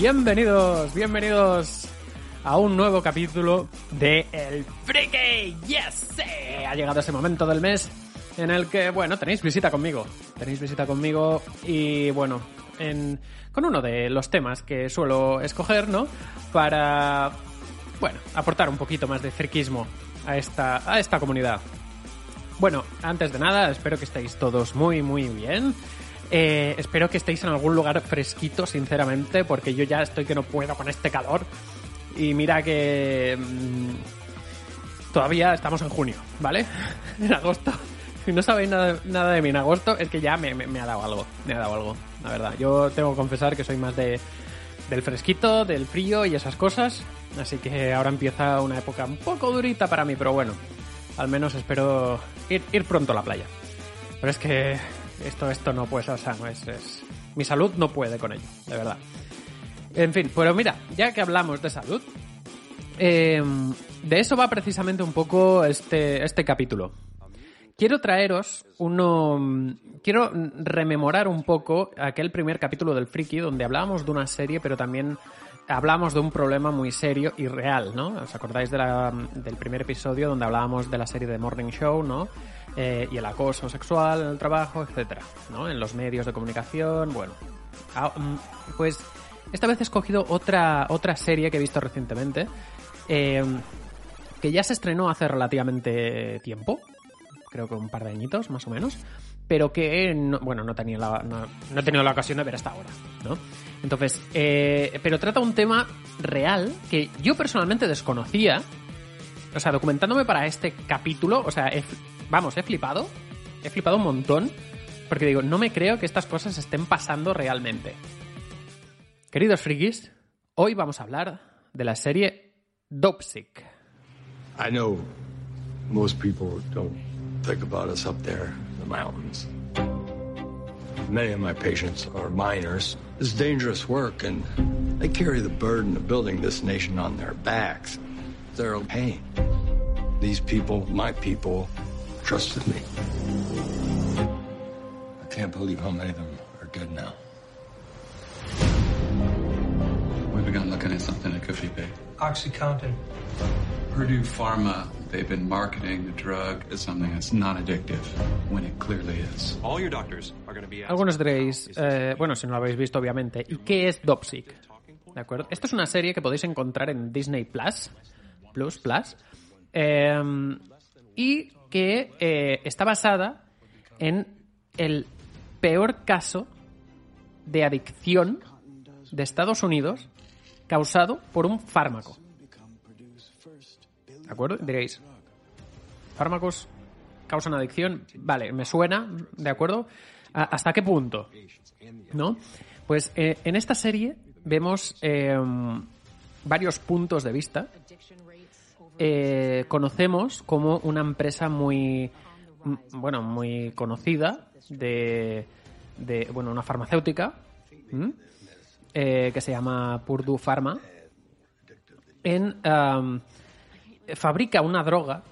Bienvenidos, bienvenidos a un nuevo capítulo de El Friki. Yes, eh, ha llegado ese momento del mes en el que, bueno, tenéis visita conmigo. Tenéis visita conmigo y, bueno, en, con uno de los temas que suelo escoger, ¿no? Para, bueno, aportar un poquito más de friquismo a esta, a esta comunidad. Bueno, antes de nada, espero que estéis todos muy, muy bien. Eh, espero que estéis en algún lugar fresquito, sinceramente, porque yo ya estoy que no puedo con este calor. Y mira que mm, todavía estamos en junio, ¿vale? en agosto. Si no sabéis nada, nada de mí en agosto, es que ya me, me- me ha dado algo. Me ha dado algo, la verdad. Yo tengo que confesar que soy más de, del fresquito, del frío y esas cosas. Así que ahora empieza una época un poco durita para mí, pero bueno. Al menos espero ir, ir pronto a la playa. Pero es que esto, esto no puede ser, o sea, no es, es- Mi salud no puede con ello, de verdad. En fin, pero mira, ya que hablamos de salud, eh, de eso va precisamente un poco este, este capítulo. Quiero traeros uno. Quiero rememorar un poco aquel primer capítulo del Friki donde hablábamos de una serie, pero también hablamos de un problema muy serio y real, ¿no? ¿Os acordáis de la- del primer episodio donde hablábamos de la serie de Morning Show, ¿no? Eh, y el acoso sexual en el trabajo, etcétera, ¿no? En los medios de comunicación, bueno. Ah, mm, pues esta vez he escogido otra, otra serie que he visto recientemente, eh, que ya se estrenó hace relativamente tiempo, creo que un par de añitos más o menos, pero que, no- bueno, no tenía no, no he tenido la ocasión de ver hasta ahora, ¿no? Entonces, eh, pero trata un tema real que yo personalmente desconocía, o sea, documentándome para este capítulo, o sea, he vamos, he flipado, he flipado un montón, porque digo, no me creo que estas cosas estén pasando realmente. Queridos frikis, hoy vamos a hablar de la serie Dopesick. I know most people don't think about us up there in the mountains. Many of my patients are miners. It's dangerous work, and they carry the burden of building this nation on their backs. They're in pain. These people, my people, trusted me. I can't believe how many of them are dead now. We've begun looking at something that could be big. OxyContin. Purdue Pharma, they've been marketing the drug as something that's non addictive when it clearly is. All your doctors are going to be Algunos diréis, eh, bueno, si no lo habéis visto, obviamente. ¿Y qué es Dopsic? ¿De acuerdo? Esta es una serie que podéis encontrar en Disney Plus, Plus, Plus, eh, y que eh, está basada en el peor caso de adicción de Estados Unidos causado por un fármaco. ¿De acuerdo? Diréis, fármacos causan adicción, vale, me suena, ¿de acuerdo? ¿A- ¿Hasta qué punto? ¿No? Pues eh, en esta serie vemos eh, varios puntos de vista. Eh, conocemos como una empresa muy, bueno, muy conocida de, de bueno, una farmacéutica eh, que se llama Purdue Pharma. En, fabrica una droga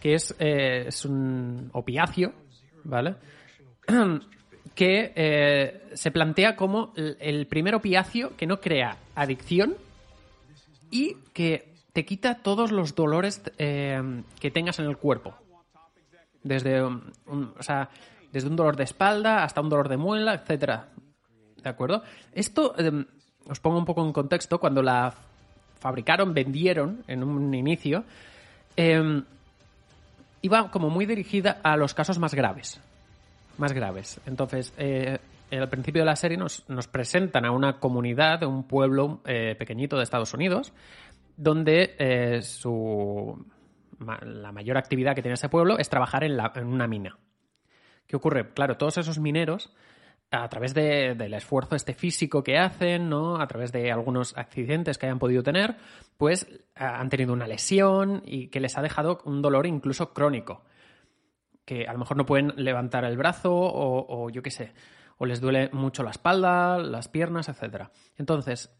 que es, eh, es un opiáceo, ¿vale? que se plantea como el primer opiáceo que no crea adicción y que te quita todos los dolores eh, que tengas en el cuerpo. Desde un, o sea, desde un dolor de espalda hasta un dolor de muela, etcétera. ¿De acuerdo? Esto, eh, os pongo un poco en contexto, cuando la fabricaron, vendieron en un inicio, eh, iba como muy dirigida a los casos más graves. Más graves. Entonces, eh, al principio de la serie nos, presentan a una comunidad, un pueblo eh, pequeñito de Estados Unidos, donde eh, su, la mayor actividad que tiene ese pueblo es trabajar en, la- una mina. ¿Qué ocurre? Claro, todos esos mineros, a través de- del esfuerzo este físico que hacen, ¿no? A través de algunos accidentes que hayan podido tener, pues han tenido una lesión y que les ha dejado un dolor incluso crónico. Que a lo mejor no pueden levantar el brazo o, o yo qué sé, o les duele mucho la espalda, las piernas, etc. Entonces,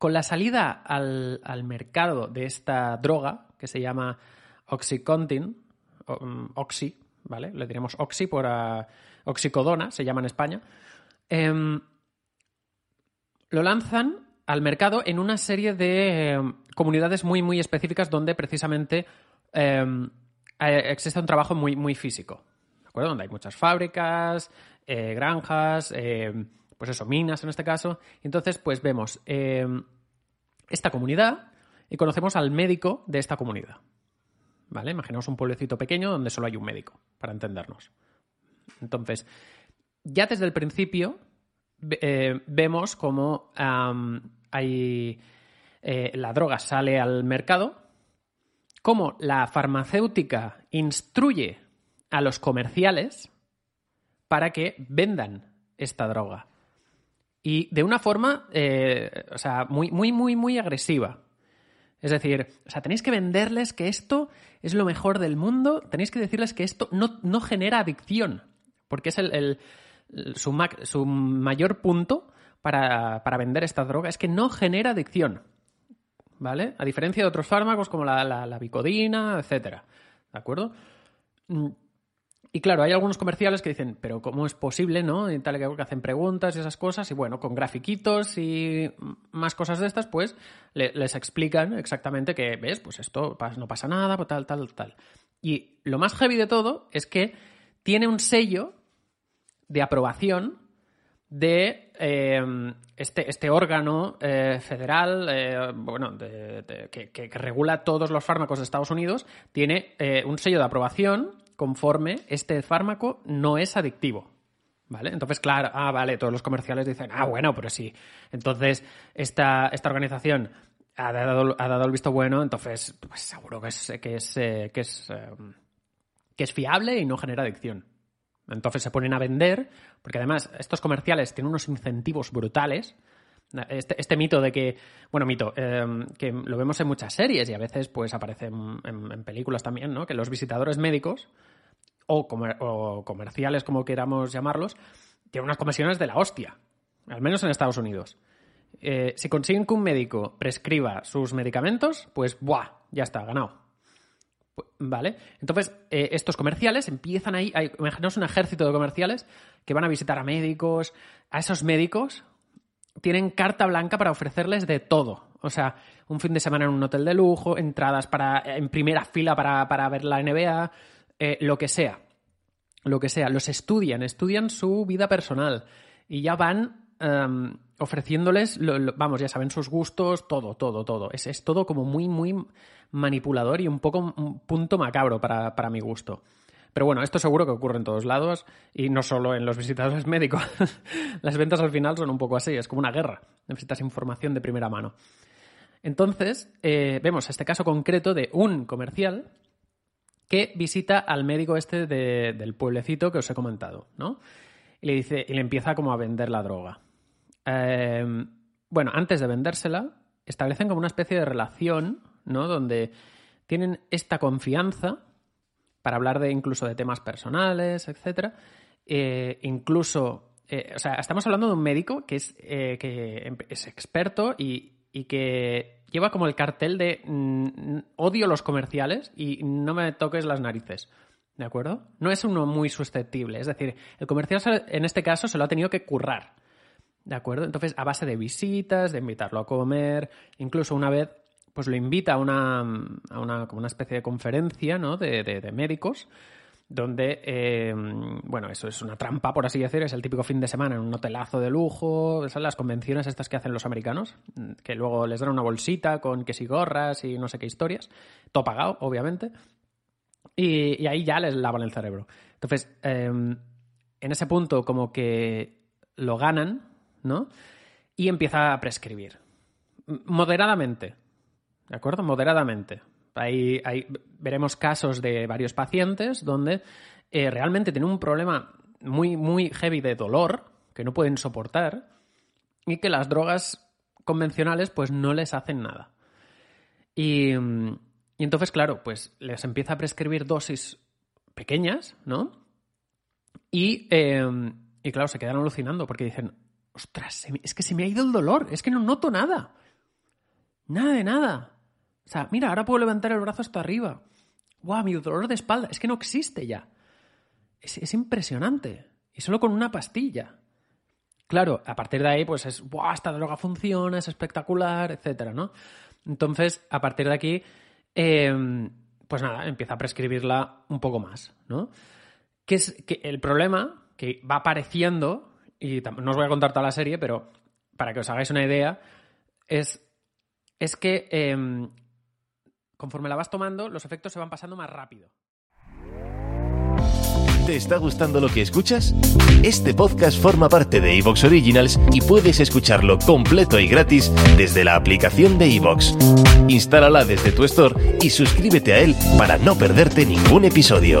con la salida al, mercado de esta droga, que se llama Oxycontin, mm, Oxy, ¿vale? Le diremos Oxy por ah, Oxicodona, se llama en España. em, lo lanzan al mercado en una serie de em, comunidades muy, muy específicas donde precisamente em, existe un trabajo muy, muy físico. ¿De acuerdo? Donde hay muchas fábricas, eh, granjas, pues eso, minas en este caso. Entonces, pues vemos em, esta comunidad y conocemos al médico de esta comunidad. ¿Vale? Imaginaos un pueblecito pequeño donde solo hay un médico, para entendernos. Entonces, ya desde el principio eh, vemos cómo hay, eh, la droga sale al mercado, cómo la farmacéutica instruye a los comerciales para que vendan esta droga. Y de una forma, eh, o sea, muy, muy, muy, muy agresiva. Es decir, o sea, tenéis que venderles que esto es lo mejor del mundo, tenéis que decirles que esto no, no genera adicción, porque es el, su, mayor punto para, para vender esta droga, es que no genera adicción, ¿vale? A diferencia de otros fármacos como la, la, la bicodina, etcétera, ¿de acuerdo? Y claro, hay algunos comerciales que dicen, pero ¿cómo es posible, no? Y tal, que hacen preguntas y esas cosas, y bueno, con grafiquitos y más cosas de estas, pues le- les explican exactamente que, ¿ves? Pues esto no pasa nada, pues tal, tal, tal. Y lo más heavy de todo es que tiene un sello de aprobación de eh, este, este órgano eh, federal eh, bueno, de- que- que regula todos los fármacos de Estados Unidos, tiene eh, un sello de aprobación conforme este fármaco no es adictivo. ¿Vale? Entonces, claro, ah, vale, todos los comerciales dicen, ah, bueno, pero sí. Entonces, esta, esta organización ha dado, ha dado el visto bueno, entonces, pues seguro que es, que es, eh, que es, eh, que es fiable y no genera adicción. Entonces se ponen a vender, porque además estos comerciales tienen unos incentivos brutales. Este, este mito de que, bueno, mito, eh, que lo vemos en muchas series y a veces pues aparece en- en películas también, ¿no? Que los visitadores médicos o, comer- o comerciales, como queramos llamarlos, tienen unas comisiones de la hostia, al menos en Estados Unidos. Eh, si consiguen que un médico prescriba sus medicamentos, pues ¡buah! Ya está, ganado. ¿Vale? Entonces, eh, estos comerciales empiezan ahí. Hay, imaginaos un ejército de comerciales que van a visitar a médicos. A esos médicos tienen carta blanca para ofrecerles de todo. O sea, un fin de semana en un hotel de lujo, entradas para, en primera fila para, para ver la NBA, eh, lo que sea. Lo que sea. Los estudian, estudian su vida personal. Y ya van em, ofreciéndoles, vamos, ya saben sus gustos, todo, todo, todo. Es, es todo como muy, muy manipulador y un poco un punto macabro para, para mi gusto. Pero bueno, esto seguro que ocurre en todos lados y no solo en los visitadores médicos. Las ventas al final son un poco así, es como una guerra. Necesitas información de primera mano. Entonces, eh, vemos este caso concreto de un comercial que visita al médico este de- del pueblecito que os he comentado, ¿no? Y le dice, y le empieza como a vender la droga. Eh, bueno, antes de vendérsela, establecen como una especie de relación, ¿no? Donde tienen esta confianza para hablar de incluso de temas personales, etcétera. Eh, incluso, eh, o sea, estamos hablando de un médico que es, eh, que em- es experto y, y que lleva como el cartel de mm, odio los comerciales y no me toques las narices. ¿De acuerdo? No es uno muy susceptible. Es decir, el comercial en este caso se lo ha tenido que currar. ¿De acuerdo? Entonces, a base de visitas, de invitarlo a comer, incluso una vez, pues lo invita a una, a una, como una especie de conferencia, ¿no? De, de- de médicos, donde, eh, bueno, eso es una trampa, por así decir, es el típico fin de semana en un hotelazo de lujo, son las convenciones estas que hacen los americanos, que luego les dan una bolsita con que si gorras y no sé qué historias, todo pagado, obviamente, y, ahí ya les lavan el cerebro. Entonces, em, en ese punto como que lo ganan, ¿no? Y empieza a prescribir. Moderadamente, ¿de acuerdo? Moderadamente. Ahí, veremos casos de varios pacientes donde eh, realmente tienen un problema muy, muy heavy de dolor que no pueden soportar y que las drogas convencionales pues no les hacen nada. Y, entonces, claro, pues les empieza a prescribir dosis pequeñas, ¿no? Y, em, y claro, se quedan alucinando porque dicen, ostras, es que se me ha ido el dolor, es que no noto nada. Nada de nada. O sea, mira, ahora puedo levantar el brazo hasta arriba. ¡Guau! Mi dolor de espalda. Es que no existe ya. Es, impresionante. Y solo con una pastilla. Claro, a partir de ahí, pues es, ¡guau! Esta droga funciona, es espectacular, etcétera, ¿no? Entonces, a partir de aquí, em, pues nada, empieza a prescribirla un poco más, ¿no? Que es que el problema que va apareciendo, y no os voy a contar toda la serie, pero para que os hagáis una idea, es, es que em, conforme la vas tomando, los efectos se van pasando más rápido. ¿Te está gustando lo que escuchas? Este podcast forma parte de Evox Originals y puedes escucharlo completo y gratis desde la aplicación de Evox. Instálala desde tu store y suscríbete a él para no perderte ningún episodio.